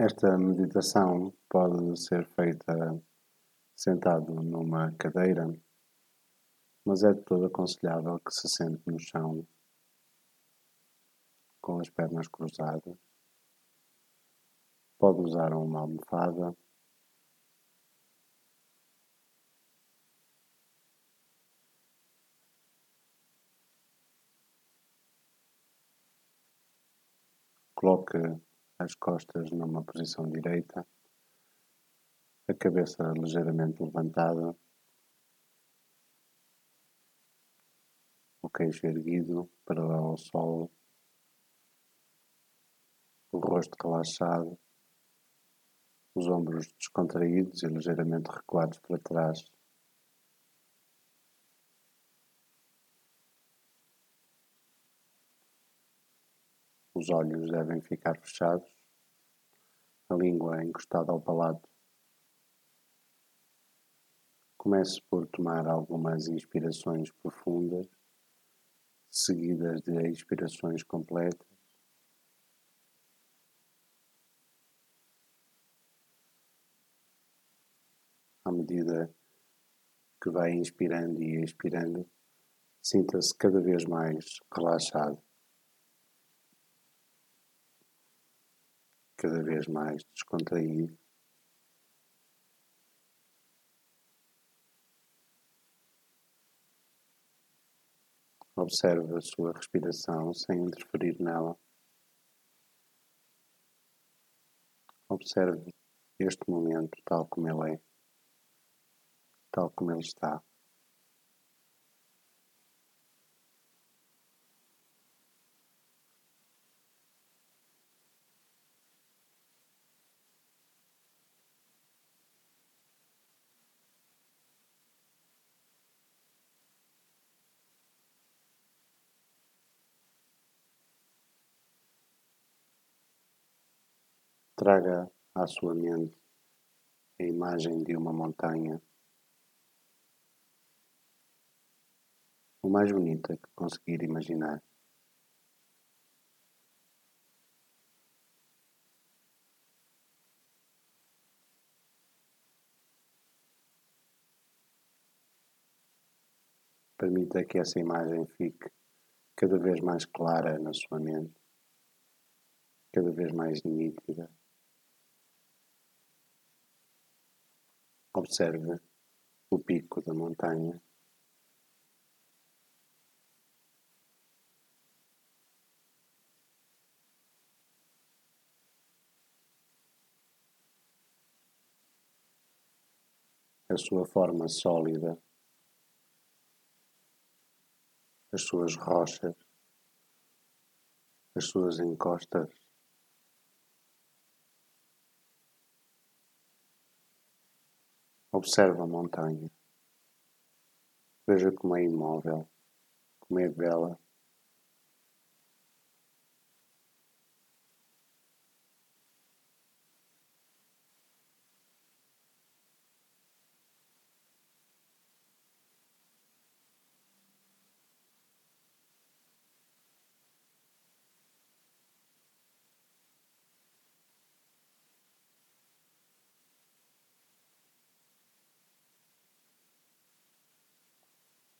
Esta meditação pode ser feita sentado numa cadeira, mas é de todo aconselhável que se sente no chão, com as pernas cruzadas. Pode usar uma almofada. Coloque as costas numa posição direita, a cabeça ligeiramente levantada, o queixo erguido, paralelo ao solo, o rosto relaxado, os ombros descontraídos e ligeiramente recuados para trás. Os olhos devem ficar fechados, a língua encostada ao palato. Comece por tomar algumas inspirações profundas, seguidas de expirações completas. À medida que vai inspirando e expirando, sinta-se cada vez mais relaxado. Cada vez mais descontraído. Observe a sua respiração sem interferir nela. Observe este momento tal como ele é, tal como ele está. Traga à sua mente a imagem de uma montanha, o mais bonita que conseguir imaginar. Permita que essa imagem fique cada vez mais clara na sua mente, cada vez mais nítida. Observe o pico da montanha. A sua forma sólida, as suas rochas, as suas encostas. Observe a montanha. Veja como é imóvel, como é bela.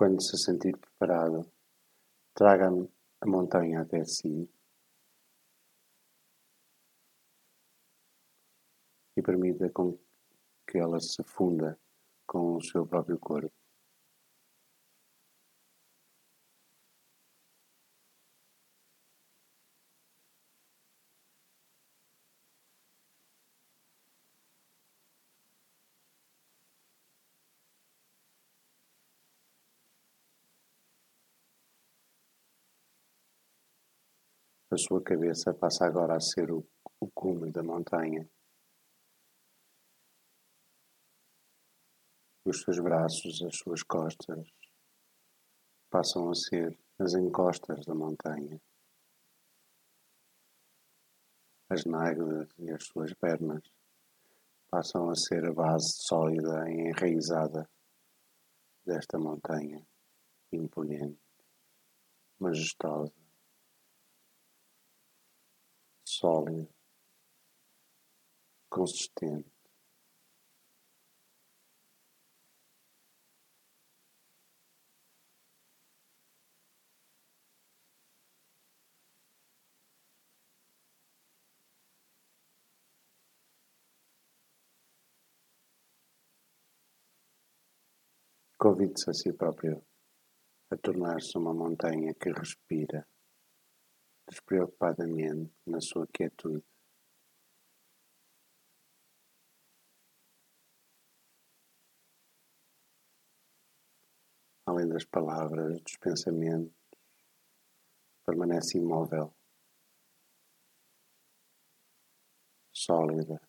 Quando se sentir preparado, traga a montanha até si e permita com que ela se funda com o seu próprio corpo. A sua cabeça passa agora a ser o, o cume da montanha. Os seus braços, as suas costas, passam a ser as encostas da montanha. As nádegas e as suas pernas passam a ser a base sólida e enraizada desta montanha imponente, majestosa sólido consistente. Convide-se a si próprio a tornar-se uma montanha que respira despreocupadamente na sua quietude. Além das palavras, dos pensamentos, permanece imóvel, sólida,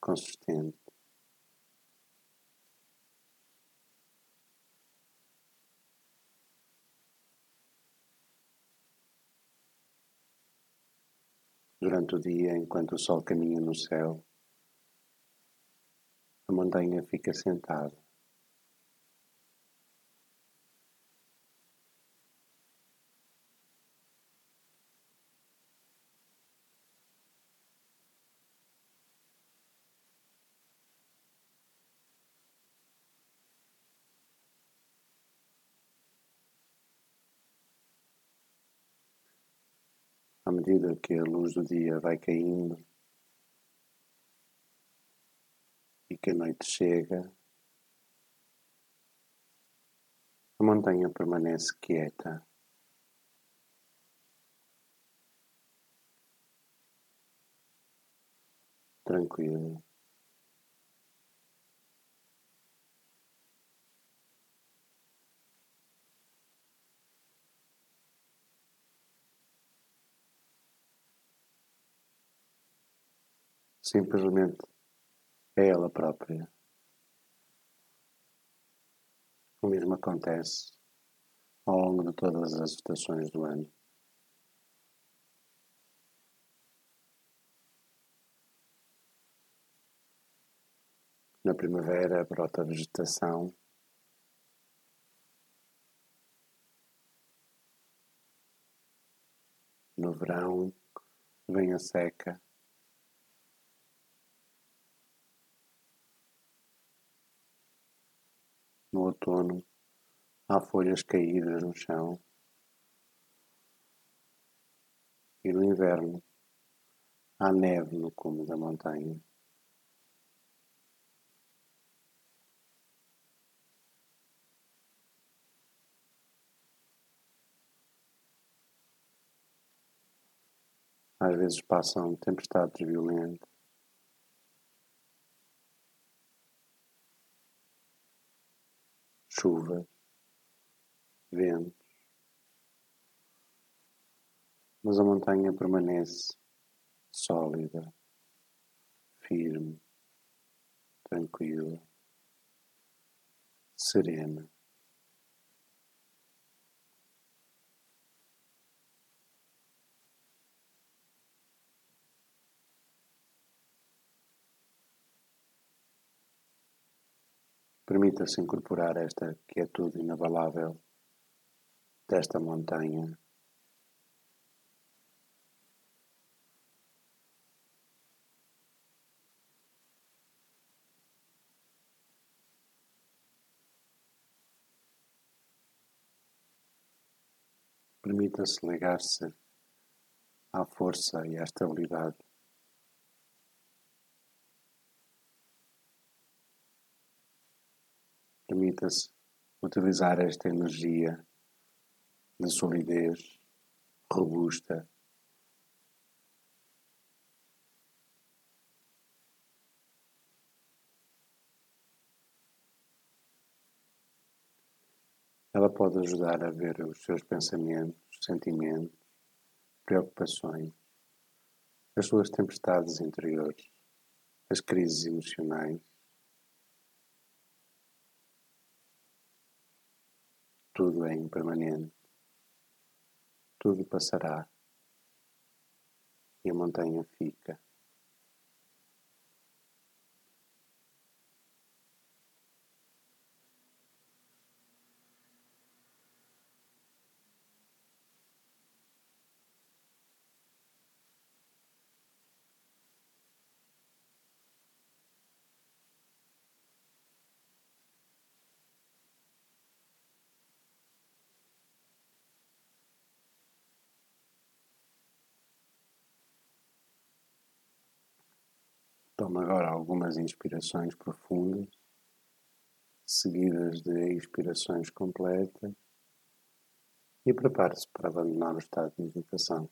consistente. Durante o dia, enquanto o sol caminha no céu, a montanha fica sentada. Medida que a luz do dia vai caindo e que a noite chega, a montanha permanece quieta. Tranquila. Simplesmente é ela própria. O mesmo acontece ao longo de todas as estações do ano. Na primavera brota a vegetação. No verão vem a seca. No outono, há folhas caídas no chão. E no inverno, há neve no cume da montanha. Às vezes passam tempestades violentas. Chuva, ventos, mas a montanha permanece sólida, firme, tranquila, serena. Permita-se incorporar esta quietude inabalável desta montanha. Permita-se ligar-se à força e à estabilidade Permita-se utilizar esta energia de solidez robusta. Ela pode ajudar a ver os seus pensamentos, sentimentos, preocupações, as suas tempestades interiores, as crises emocionais Tudo é impermanente. Tudo passará. E a montanha fica. Tome agora algumas inspirações profundas, seguidas de expirações completas, e prepare-se para abandonar o estado de meditação.